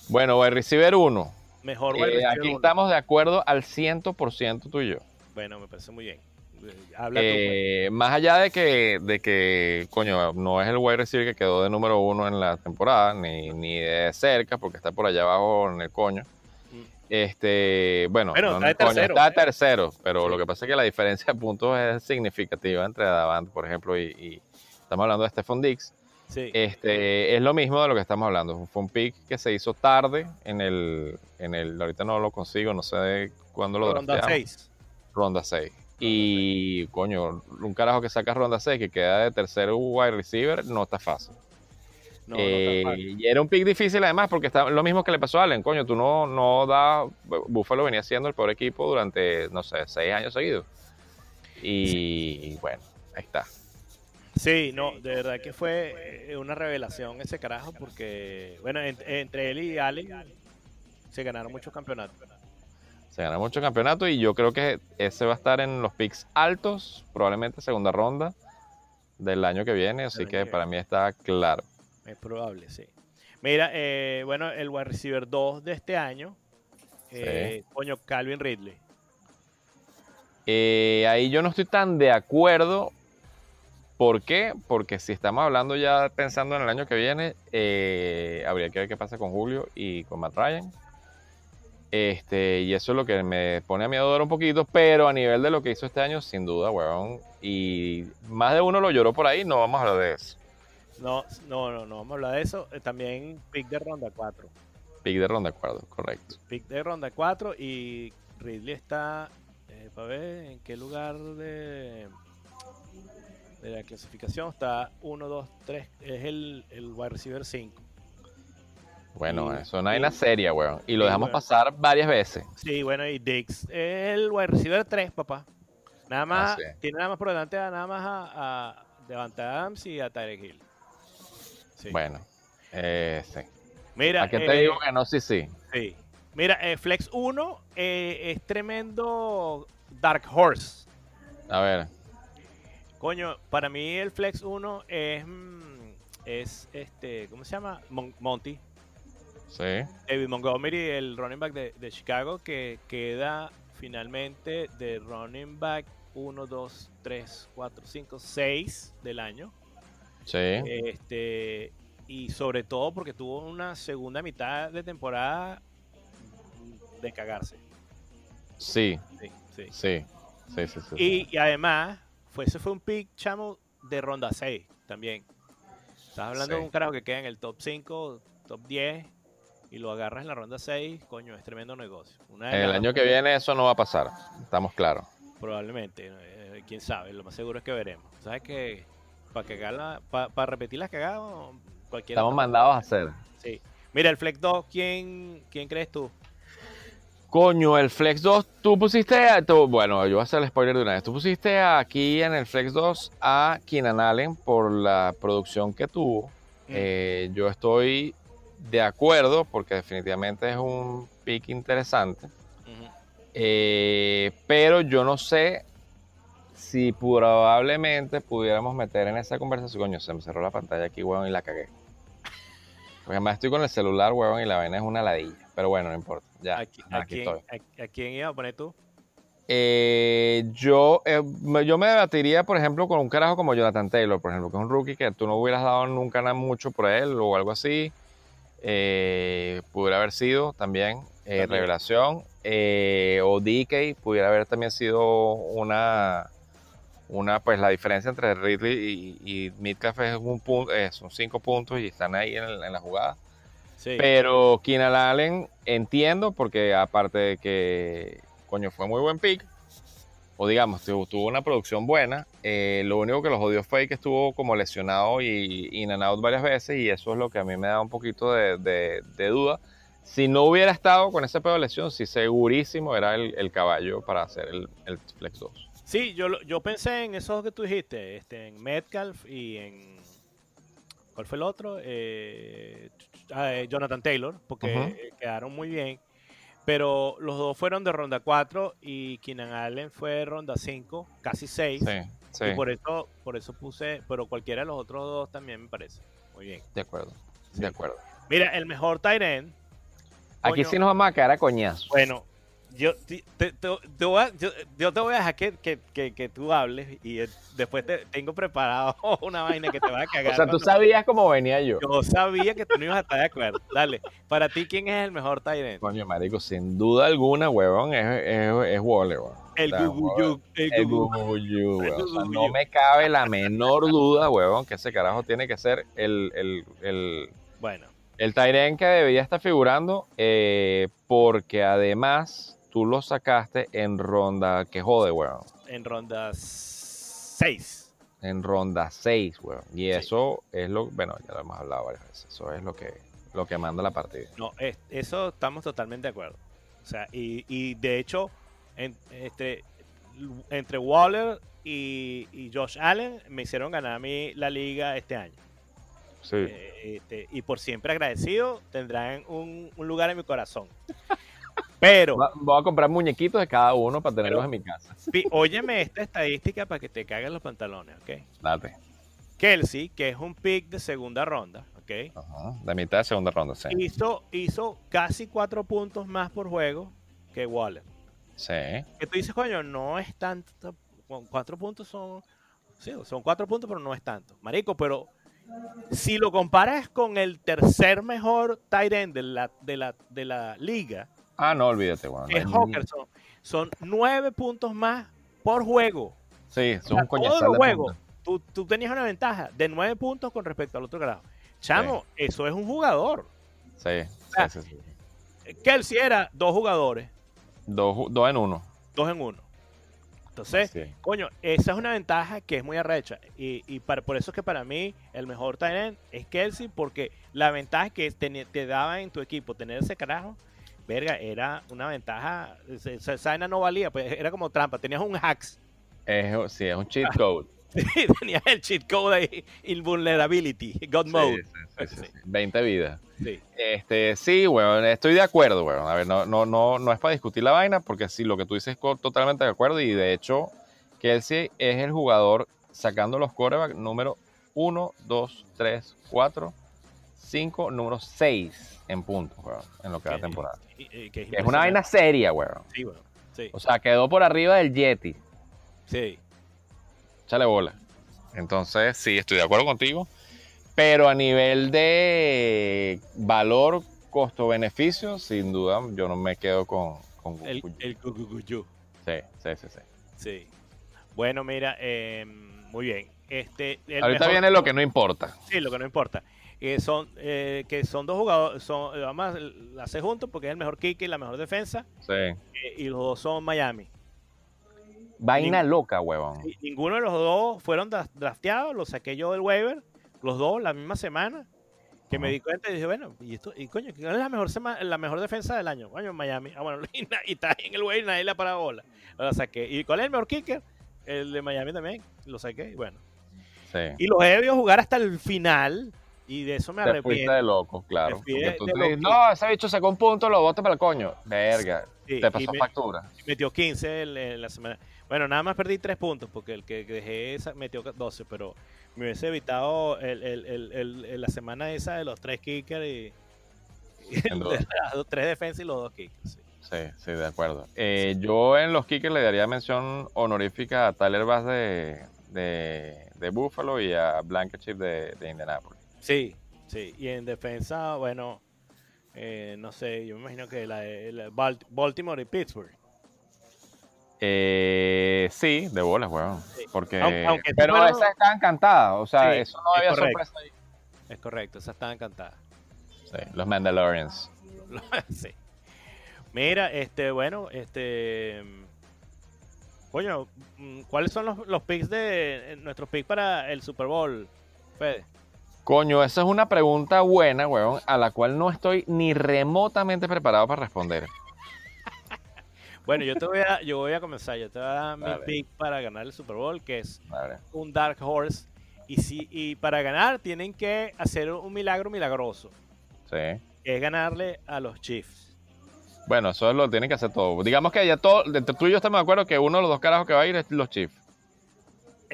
Bueno, wide receiver 1. Mejor wide receiver aquí uno. estamos de acuerdo al 100% tú y yo. Bueno, me parece muy bien. Eh, Habla tú, pues. Eh, más allá de que, de que, coño, no es el wide receiver que quedó de número uno en la temporada, ni, ni de cerca, porque está por allá abajo en el coño. Mm. Este, bueno, Bueno, no está de coño, tercero. está de tercero, pero Sí. lo que pasa es que la diferencia de puntos es significativa entre Davant, por ejemplo, y, y estamos hablando de Stephon Diggs. Sí. Este, es lo mismo de lo que estamos hablando. Fue un pick que se hizo tarde en el, en el, ahorita no lo consigo, no sé de cuándo lo ronda drafteamos. 6. Ronda 6. Y, coño, un carajo que saca ronda 6 que queda de tercer wide receiver no está fácil. No, Eh, y era un pick difícil además porque está lo mismo que le pasó a Allen, coño, tú no, no da, Buffalo venía siendo el peor equipo durante, no sé, seis años seguidos. Y bueno, ahí está. Sí, no, de verdad que fue eh, una revelación ese carajo porque, bueno, en- entre él y Allen se ganaron muchos campeonatos. Se gana mucho campeonato y yo creo que ese va a estar en los picks altos, probablemente segunda ronda del año que viene, así que para mí está claro. Es probable, sí. Mira, eh, bueno, el wide receiver 2 de este año, eh, coño, Calvin Ridley. Eh, ahí yo no estoy tan de acuerdo. ¿Por qué? Porque si estamos hablando ya pensando en el año que viene, eh, habría que ver qué pasa con Julio y con Matt Ryan. Este, y eso es lo que me pone a dudar un poquito, pero a nivel de lo que hizo este año, sin duda, weón. Y más de uno lo lloró por ahí, no vamos a hablar de eso. No, no, no, no vamos a hablar de eso. Eh, también pick de ronda 4. Pick de ronda, de acuerdo, correcto. Pick de ronda 4 y Ridley está, eh, para ver en qué lugar de, de la clasificación está 1, 2, 3, es el, el wide receiver 5. Bueno, Y- eso no hay y- una seria, weón. Y lo dejamos weón. pasar varias veces. Sí, bueno, y Dix es el wide receiver 3, papá. Nada más, Así es. tiene nada más por delante nada más a, a Devante Adams y a Tyreek Hill. Sí. Bueno, eh, sí. Mira, ¿A qué te eh, digo que no? Sí, sí. Sí. Mira, eh, Flex 1 eh, es tremendo Dark Horse. A ver, Coño, para mí el Flex 1 es, mm, es este, ¿cómo se llama? Mon- Monty. sí. David Montgomery, el running back de, de Chicago, que queda finalmente de running back 1, 2, 3, 4, 5, 6 del año. Sí. Este, y sobre todo porque tuvo una segunda mitad de temporada de cagarse. Sí, Sí, sí. sí. Sí, sí, sí. Y, y además, fue, ese fue un pick, chamo, de ronda 6 también. Estás hablando Sí. de un carajo que queda en el top 5, top 10, y lo agarras en la ronda 6, coño, es tremendo negocio. Una el año que viene eso no va a pasar. Estamos claros. Probablemente, eh, quién sabe, lo más seguro es que veremos. ¿Sabes que Para cagarla, para repetir las cagadas, cualquiera. Estamos mandados a hacer. Sí. Mira, el Flex 2, ¿quién, ¿quién crees tú? Coño, el Flex 2, tú pusiste, a- tú- bueno, yo voy a hacer el spoiler de una vez. Tú pusiste aquí en el Flex 2 a Keenan Allen por la producción que tuvo. Eh, yo estoy de acuerdo porque definitivamente es un pick interesante. Eh, pero yo no sé si probablemente pudiéramos meter en esa conversación. Coño, se me cerró la pantalla aquí, weón, y la cagué. Porque además estoy con el celular, weón, y la vaina es una ladilla. Pero bueno, no importa. Ya, ¿A, qui- ya a aquí quién, estoy. a- a quién iba a poner tú? Eh, yo, eh, me- yo me debatiría, por ejemplo, con un carajo como Jonathan Taylor, por ejemplo, que es un rookie que tú no hubieras dado nunca nada mucho por él o algo así. Eh, pudiera haber sido también, eh, También. revelación. O DK pudiera haber también sido una, una, pues la diferencia entre Ridley y, y Metcalf es un punto, son cinco puntos y están ahí en, el- en la jugada. Sí. Pero Keenan Allen entiendo porque aparte de que, coño, fue muy buen pick, o digamos, tu- tuvo una producción buena, eh, lo único que lo jodió fue que estuvo como lesionado y in and out varias veces y eso es lo que a mí me da un poquito de, de- de duda. Si no hubiera estado con ese pedo de lesión, sí segurísimo era el, el caballo para hacer el, el Flex 2. Sí, yo, yo pensé en esos que tú dijiste, este, en Metcalf y en... ¿Cuál fue el otro? Eh, eh, Jonathan Taylor, porque quedaron muy bien. Pero los dos fueron de ronda 4 y Keenan Allen fue de ronda 5, casi 6. Sí, sí, Y por eso, por eso puse, pero cualquiera de los otros dos también me parece. Muy bien. de acuerdo, Sí. de acuerdo. Mira, el mejor end, Aquí sí nos vamos a quedar a coñazo. Bueno, yo te, te- te- te voy a- yo, yo te voy a dejar que, que- que- que tú hables y eh, después te tengo preparado una vaina que te va a cagar. O sea, tú sabías cómo venía yo. Yo sabía que tú no ibas a estar de acuerdo. Dale, para ti, ¿quién es el mejor end? Coño, marico, sin duda alguna, huevón, es, es, es Waller, weón. El O sea, Gugu Waller- Yug, el El Gugu. Gugu, weón. O sea, Gugu no me cabe la menor duda, huevón, que ese carajo tiene que ser el, el, el, Bueno, el Tyren que debería estar figurando, eh, porque además tú lo sacaste en ronda que jode, weón. en ronda 6. En ronda 6, weón. Y eso es lo, bueno, ya lo hemos hablado varias veces. Eso es lo que, lo que manda la partida. No, es- eso estamos totalmente de acuerdo. O sea, y, y de hecho, en- este, entre Waller y, y Josh Allen me hicieron ganar a mí la liga este año. Sí. Eh, este, y por siempre agradecido, tendrán un, un lugar en mi corazón. Pero, Voy a comprar muñequitos de cada uno para tenerlos Pero- en mi casa. pi- óyeme esta estadística para que te caguen los pantalones, ¿ok? Date. Kelsey, que es un pick de segunda ronda, ¿ok? Ajá. De mitad de segunda ronda, sí. Hizo, hizo casi cuatro puntos más por juego que Waller. Sí. Que tú dices, coño, no es tanto. Cuatro puntos son. Sí, son cuatro puntos, pero no es tanto. Marico, pero si lo comparas con el tercer mejor tight end de la, de la, de la liga, Ah, no, olvídate, es No hay ni- Hawkinson, son nueve puntos más por juego. Sí, O son sea, un todos los juegos, tú, tú tenías una ventaja de nueve puntos con respecto al otro grado. Chamo, eso es un jugador. Sí, sea, sí, sí, sí. Kelsey era dos jugadores, Dos, dos en uno. dos en uno. Entonces, Sí. Coño, esa es una ventaja que es muy arrecha. Y, y para- por eso es que para mí el mejor tight end es Kelsey, porque la ventaja que te, te daba en tu equipo tener ese carajo, verga, era una ventaja. Esa no valía, pues era como trampa. Tenías un hacks. Es, sí, es un cheat Ah. code. tenías el cheat code ahí, invulnerability, God mode. sí, sí, sí, Sí. sí. 20 vidas. Sí. Este, sí, weón, estoy de acuerdo, weón. A ver, no, no, no, no es para discutir la vaina, porque sí, lo que tú dices es totalmente de acuerdo. Y de hecho, Kelsey es el jugador sacando los corebacks número 1, 2, 3, 4, 5, número 6 en puntos, weón, en lo que va temporada. y- y- que es Que es una vaina seria, weón. Sí, O sea, quedó por arriba del Yeti. sí. Échale bola. Entonces, sí, estoy de acuerdo contigo. Pero a nivel de valor, costo-beneficio, sin duda, yo no me quedo con. con El, el. Sí, sí, sí, sí. Sí. Bueno, mira, eh, muy bien. Este, el Ahorita mejor- viene lo que no importa. Sí, lo que no importa. Eh, son, eh, que son dos jugadores, son, eh, vamos a hacer juntos porque es el mejor kick y la mejor defensa. Sí. eh, y los dos son Miami. Vaina loca, huevón. Ninguno de los dos fueron dra- drafteados, los saqué yo del waiver, los dos la misma semana. Que me di cuenta y dije, bueno, y esto, y coño, ¿cuál es la mejor sema- la mejor defensa del año? Coño, Miami. Ah, bueno, y, y está en el waiver, nadie le ha parado bola. Lo saqué. ¿Y cuál es el mejor kicker? El de Miami también. Lo saqué, y bueno. Sí. Y los he debido jugar hasta el final. Y de eso me Te arrepiento. de loco, claro. Porque tú te dices, no, ese bicho sacó un punto, lo botas para el coño. Verga. Sí, te y pasó me- factura. metió 15 el- en la semana. Bueno, nada más perdí 3 puntos porque el que dejé esa metió 12, pero me hubiese evitado el, la semana esa de los 3 kickers y, las 3 defensas y los 2 kickers. sí. Sí, sí, de acuerdo. Eh, Yo en los kickers le daría mención honorífica a Tyler Bass de, de, de Buffalo y a Blankenship de, de Indianapolis. Sí, sí. Y en defensa, bueno, eh, no sé, yo me imagino que la, Baltimore y Pittsburgh. Eh, sí, de bolas, weón. Sí. Porque, Aunque- aunque sí pero fueron- esas estaban cantadas, o sea, Sí, eso no es había correcto. sorpresa ahí. Es correcto, esa estaba encantada. Sí, los Mandalorians. sí. Mira, este, bueno, este. Coño, mm, ¿cuáles son los, los picks de. eh, nuestros picks para el Super Bowl, Fede? Coño, esa es una pregunta buena, weón, a la cual no estoy ni remotamente preparado para responder. Bueno, yo te voy a, yo voy a comenzar. Yo te voy a dar mi pick para ganar el Super Bowl, que es Vale. un Dark Horse. Y, si, y para ganar tienen que hacer un milagro milagroso, Sí. que es ganarle a los Chiefs. Bueno, eso lo tienen que hacer todo. Digamos que ya todo, entre tú y yo estamos de acuerdo que uno de los dos carajos que va a ir es los Chiefs.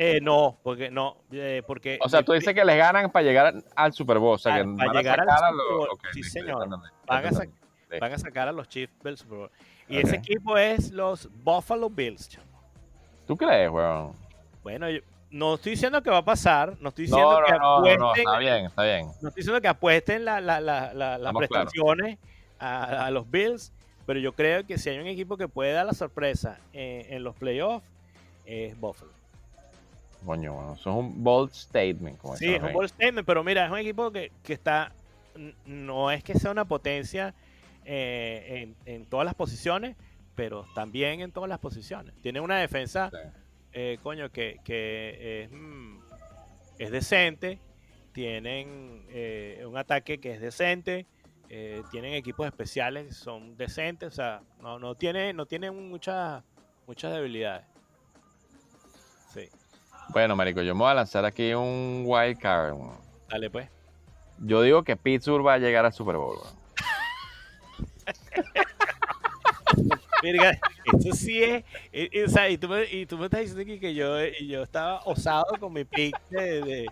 Eh, no, porque no, eh, porque O sea, tú dices que les ganan para llegar al Super Bowl. O sea, que para van a llegar al sacar a los. Sí, señor. Van a van a sacar a los Chiefs del Super Bowl. Y ese equipo es los Buffalo Bills, chamo. ¿Tú crees, weón? Bueno, yo no estoy diciendo que va a pasar, no estoy diciendo No, no, que apuesten, no, está bien, está bien. no estoy diciendo que apuesten la- la- la- la- las prestaciones a, a los Bills, pero yo creo que si hay un equipo que puede dar la sorpresa en, en los playoffs, es Buffalo. Coño, weón, eso es un bold statement. Como Sí, es un bold statement, pero mira, es un equipo que, que está, no es que sea una potencia eh, en, en todas las posiciones, pero también en todas las posiciones. Tiene una defensa Sí. eh, coño, que, que es, mm, es decente, tienen eh, un ataque que es decente, eh, tienen equipos especiales que son decentes, o sea, no, no tiene, no tienen muchas, muchas debilidades. Sí, Bueno, marico, yo me voy a lanzar aquí un wild card. dale pues. Yo digo que Pittsburgh va a llegar al Super Bowl. Verga, eso sí es, eh, eh, o sea, y tú me, y tú me estás diciendo que, que yo, y yo estaba osado con mi pick de, de,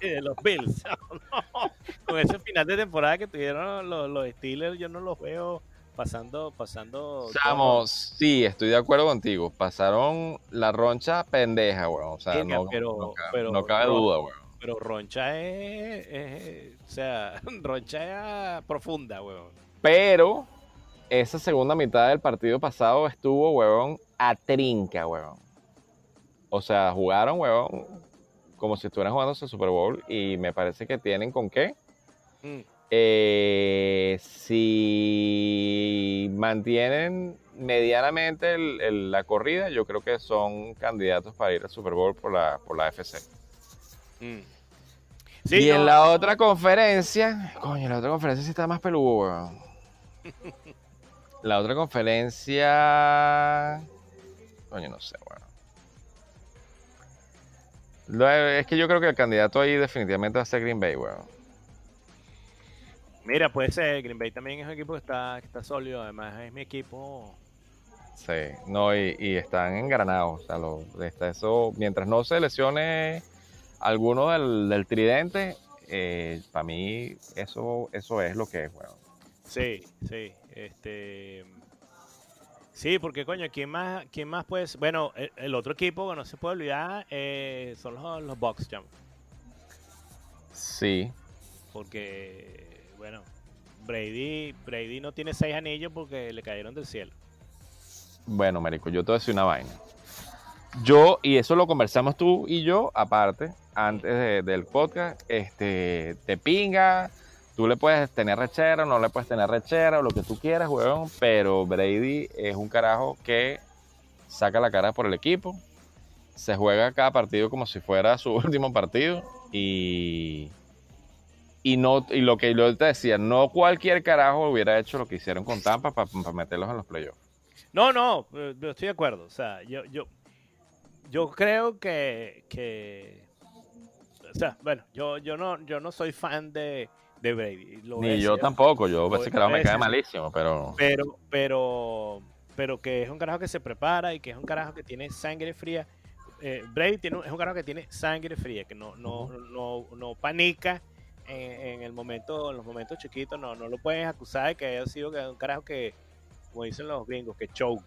de los Bills. No, con ese final de temporada que tuvieron los, los Steelers, yo no los veo pasando, pasando. Chamo, sí, estoy de acuerdo contigo. Pasaron la roncha pendeja, weón. O sea, Venga, no, pero- no cabe, pero- no cabe duda, weón. Pero Roncha es, es- o sea, Roncha es profunda, weón. Pero esa segunda mitad del partido pasado estuvo, weón, a trinca, weón. O sea, jugaron, weón, como si estuvieran jugando el Super Bowl y me parece que tienen con qué. Mm, Eh, si mantienen medianamente el- el- la corrida, yo creo que son candidatos para ir al Super Bowl por la, por la FC. mm. y en la otra conferencia, coño, la otra conferencia sí está más peludo, weón. La otra conferencia, coño, no sé, weón. Lo- Es que yo creo que el candidato ahí definitivamente va a ser Green Bay, weón. Mira, puede ser, Green Bay también es un equipo que está, que está sólido, además es mi equipo. Sí, no, y, y están engranados. O sea, lo, está eso, mientras no se lesione alguno del, del tridente, para mí eso, eso es lo que es, weón. Sí, sí, este... Sí, porque coño, ¿quién más, quién más puede ser? Bueno, el, el otro equipo que no se puede olvidar eh, son los, los Bucks, chamo. Sí, Porque, bueno, Brady, Brady no tiene seis anillos porque le cayeron del cielo. bueno, marico, yo te voy a decir una vaina. Yo, y eso lo conversamos tú y yo, aparte, antes de- del podcast, este, te pinga, tú le puedes tener rechera, no le puedes tener rechera, o lo que tú quieras, weón, pero Brady es un carajo que saca la cara por el equipo, se juega cada partido como si fuera su último partido, y, y, no, y lo que yo te decía, no cualquier carajo hubiera hecho lo que hicieron con Tampa para meterlos en los playoffs. No, no, eh, estoy de acuerdo. O sea, yo, yo, yo creo que, que o sea, bueno, yo, yo no, yo no soy fan de, de Brady. lo Ni yo tampoco, yo ese carajo me cae malísimo, pero Pero, pero, pero que es un carajo que se prepara y que es un carajo que tiene sangre fría. Eh, Brady tiene, es un carajo que tiene sangre fría, que no, no, no, no panica en, en el momento, en los momentos chiquitos, no, no lo puedes acusar de que haya sido que un carajo que, como dicen los gringos, que choke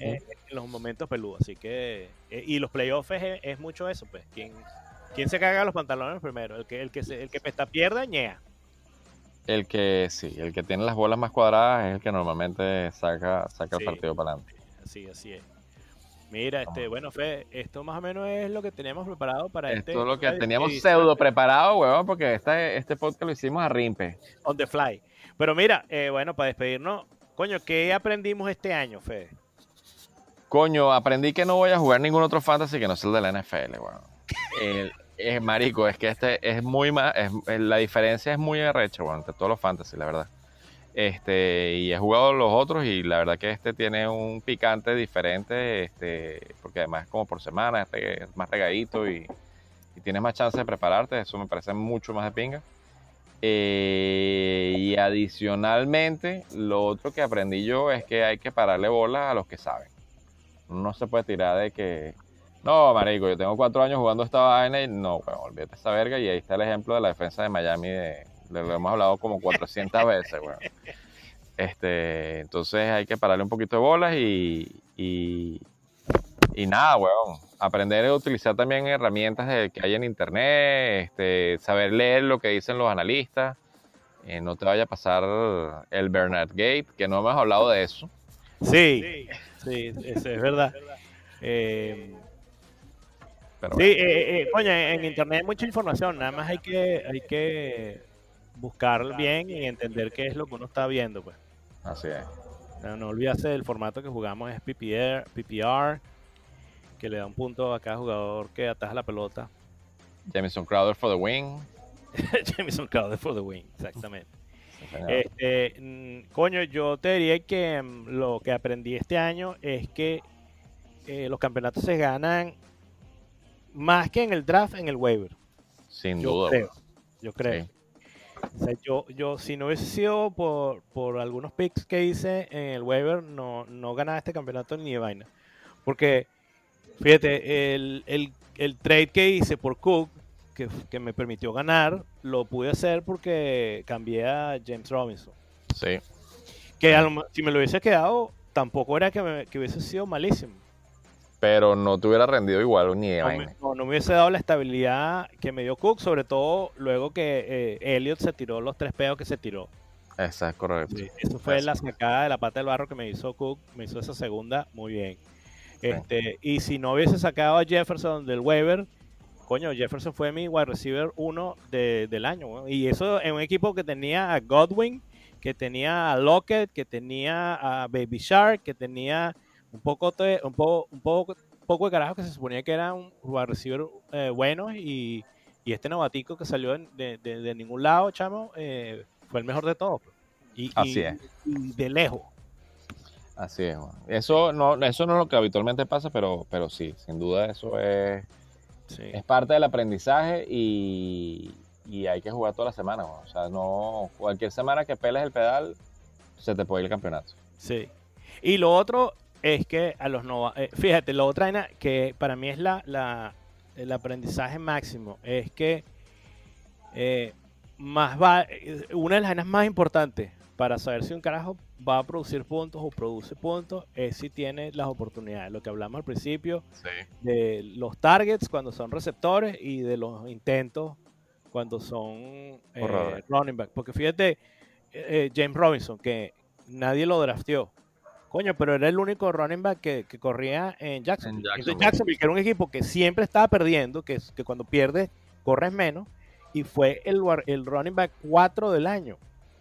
eh, en los momentos peludos. Así que, eh, y los playoffs es, es mucho eso, pues. ¿Quién, quién se caga los pantalones primero? El que, el que, se, el que pesta pierde, ñea. el que sí, el que tiene las bolas más cuadradas es el que normalmente saca, saca Sí. el partido para adelante. Así, así es. Mira, este, bueno, Fe, esto más o menos es lo que teníamos preparado para Esto este. es lo que teníamos pseudo preparado, huevón, porque este, este podcast lo hicimos a rimpe. On the fly. Pero mira, eh, bueno, para despedirnos, coño, ¿qué aprendimos este año, Fe? Coño, aprendí que no voy a jugar ningún otro fantasy que no sea el de la NFL, weón. El- es marico, es que este es muy más, es- la diferencia es muy arrecha, weón, entre todos los fantasy, la verdad. Este, y he jugado los otros y la verdad que este tiene un picante diferente, este, porque además es como por semana, este es más regadito y, tienes más chance de prepararte, eso me parece mucho más de pinga. Eh, y adicionalmente, lo otro que aprendí yo es que hay que pararle bolas a los que saben. No se puede tirar de que, no, marico, yo tengo cuatro años jugando esta vaina y no, bueno, olvídate esa verga. Y ahí está el ejemplo de la defensa de Miami, de lo hemos hablado como 400 veces, weón. Este, entonces hay que pararle un poquito de bolas y, y, y nada, weón. Aprender a utilizar también herramientas de- que hay en internet, este, saber leer lo que dicen los analistas. Eh, no te vaya a pasar el Bernard Gate, que no hemos hablado de eso. Sí, sí, eso es verdad. Eh, Pero sí, eh, eh, coño, en internet hay mucha información, nada más hay que, hay que buscar bien y entender qué es lo que uno está viendo, pues. Así es. No, no olvidarse del formato que jugamos es PPR, PPR que le da un punto a cada jugador que ataja la pelota. Jameson Crowder for the win. Jameson Crowder for the win, exactamente. Este, mm, coño, yo te diría que mm, lo que aprendí este año es que eh, los campeonatos se ganan más que en el draft, en el waiver. Sin Yo duda. creo. Yo creo. Sí. O sea, yo, yo, si no hubiese sido por, por algunos picks que hice en el waiver, no, no ganaba este campeonato ni de vaina. Porque, fíjate, el, el, el trade que hice por Cook, que, que me permitió ganar, lo pude hacer porque cambié a James Robinson. Sí. Que a lo me- si me lo hubiese quedado, tampoco era que, me- que hubiese sido malísimo. Pero no te hubiera rendido igual ni No vaina. no, no me hubiese dado la estabilidad que me dio Cook, sobre todo luego que eh, Elliot se tiró los tres peos que se tiró. Esa es correcto. Sí, eso fue la sacada de la pata del barro que me hizo Cook, me hizo esa segunda muy bien. Este, y si no hubiese sacado a Jefferson del waiver, coño, Jefferson fue mi wide receiver uno de- del año. Y eso en un equipo que tenía a Godwin, que tenía a Lockett, que tenía a Baby Shark, que tenía un poco de, un poco, un poco, poco de carajo que se suponía que era un receiver eh, bueno y, y este novatico que salió de, de- de ningún lado, chamo, eh, fue el mejor de todos. pues. Y, Así y- es. y de lejos. Así es. Eso no, eso no es lo que habitualmente pasa, pero, pero sí, sin duda eso es, Sí. es parte del aprendizaje y, y hay que jugar toda la semana. O sea, no cualquier semana que peles el pedal, se te puede ir el campeonato. Sí. Y lo otro es que a los no fíjate, la otra vaina que para mí es la, la- el aprendizaje máximo es que eh, más va, eh, una de las vainas más importantes para saber si un carajo va a producir puntos o produce puntos es si tiene las oportunidades. Lo que hablamos al principio Sí. de los targets cuando son receptores y de los intentos cuando son eh, running back. Porque fíjate, eh, eh, James Robinson, que nadie lo drafteó. Coño, pero era el único running back que, que corría en Jacksonville. En Entonces, Jacksonville. Jacksonville, que era un equipo que siempre estaba perdiendo, que, es- que cuando pierdes corres menos, y fue el, running back 4 del año.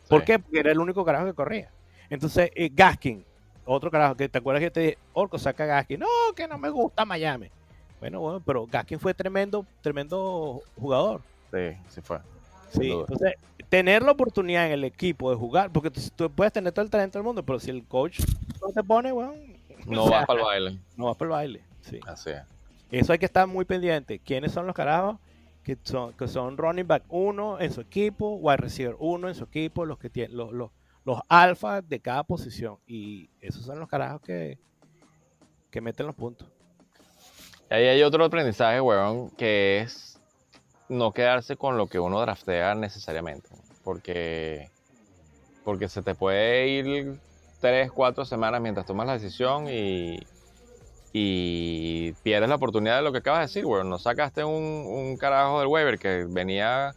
¿Por Sí. qué? Porque era el único carajo que corría. Entonces, eh, Gaskin, otro carajo, que te acuerdas que te dije, Orco saca a Gaskin. No, que no me gusta Miami. Bueno, bueno, pero Gaskin fue tremendo, tremendo jugador. Sí, sí fue. Sí, entonces, tener la oportunidad en el equipo de jugar, porque tú, tú puedes tener todo el talento del mundo, pero si el coach no te pone, bueno, No o sea, vas para el baile. no vas por el baile. Sí. Así es. Eso hay que estar muy pendiente. ¿Quiénes son los carajos que son, que son running back 1 en su equipo, wide receiver 1 en su equipo, los que tienen los, los, los alfas de cada posición? Y esos son los carajos que, que meten los puntos. Y ahí hay otro aprendizaje, weón, que es no quedarse con lo que uno draftea necesariamente. Porque, porque se te puede ir tres, cuatro semanas mientras tomas la decisión y, y pierdes la oportunidad de lo que acabas de decir, weón. No sacaste un, un carajo del waiver que venía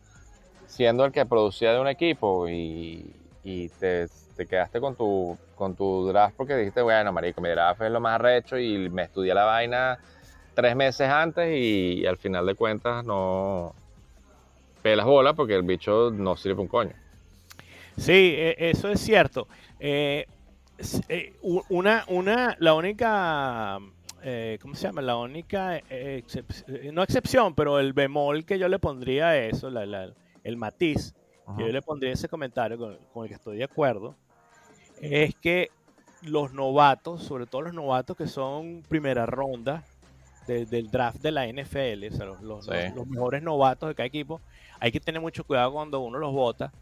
siendo el que producía de un equipo y, y te, te quedaste con tu, con tu draft porque dijiste, bueno, marico, mi draft es lo más arrecho y me estudié la vaina tres meses antes y, al final de cuentas no pelas bola porque el bicho no sirve un coño. Sí, e- eso es cierto. Eh, eh, una, una, la única, eh, ¿cómo se llama? La única, excep- no excepción, pero el bemol que yo le pondría a eso, la- la- el matiz, que yo le pondría a ese comentario con, con el que estoy de acuerdo, es que los novatos, sobre todo los novatos que son primera ronda de- del draft de la NFL, o sea, los, los- Sí. los- los mejores novatos de cada equipo, hay que tener mucho cuidado cuando uno los vota,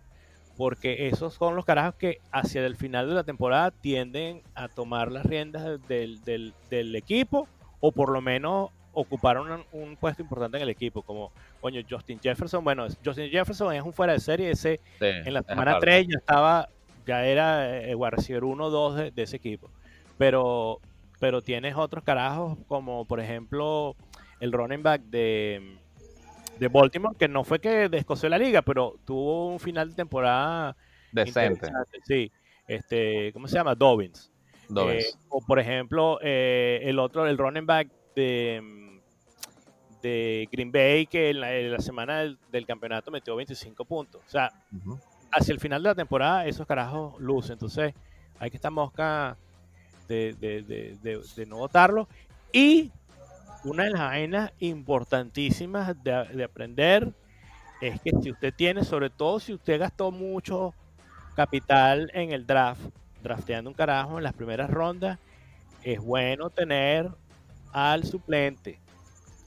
porque esos son los carajos que hacia el final de la temporada tienden a tomar las riendas del, del- del equipo, o por lo menos ocupar un, un puesto importante en el equipo, como, coño, Justin Jefferson, bueno, Justin Jefferson es un fuera de serie, ese Sí, en la semana aparte. 3 ya estaba, ya era eh, wide receiver 1 o 2 de, de ese equipo. Pero, pero tienes otros carajos, como por ejemplo el running back de, de Baltimore, que no fue que descoció la liga, pero tuvo un final de temporada Decente. Sí, este, ¿cómo se llama? Dobbins. Dobbins. Eh, o por ejemplo, eh, el otro, el running back de, de Green Bay, que en la, en la semana del, del campeonato metió 25 puntos. O sea, Ujú. hacia el final de la temporada esos carajos lucen. Entonces, hay que estar mosca de, de, de, de- no votarlo. Y una de las vainas importantísimas de, de aprender es que si usted tiene, sobre todo si usted gastó mucho capital en el draft, drafteando un carajo en las primeras rondas, es bueno tener al suplente.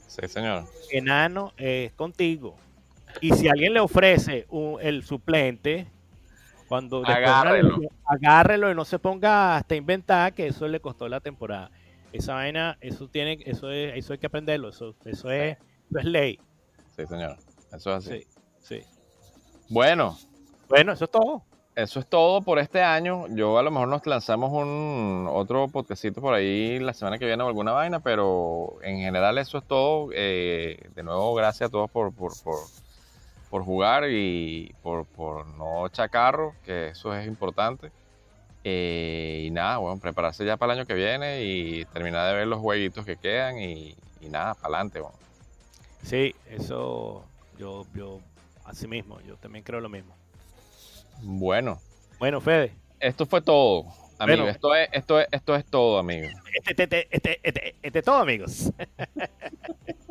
Sí, señor. Enano es contigo. Y si alguien le ofrece un- el suplente, cuando una Agárrelo. agárrelo y no se ponga hasta inventar que eso le costó la temporada. Esa vaina, eso tiene, eso es, eso hay que aprenderlo, eso, eso es, eso es ley. Sí, señor. Eso es así. Sí, sí. Bueno, Bueno, eso es todo. eso es todo por este año. Yo a lo mejor nos lanzamos un otro podcastito por ahí la semana que viene o alguna vaina, pero en general eso es todo. Eh, de nuevo, gracias a todos por, por, por, por jugar y por, por no chacarro, que eso es importante. Eh, y nada, bueno, prepararse ya para el año que viene y terminar de ver los jueguitos que quedan y, y nada, para adelante. Bueno. Sí, eso yo, yo, así mismo, yo también creo lo mismo. bueno, Bueno, Fede, esto fue todo. Amigo, Bueno. esto, es, esto, es, esto es todo, amigo. este, este, este, este, este todo, amigos.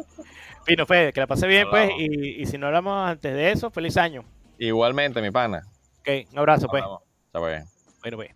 Pino, Fede, que la pase bien, pues. Y, y, si no hablamos antes de eso, feliz año. Igualmente, mi pana. Ok, un abrazo, pues. Chao, pues. Bueno, pues.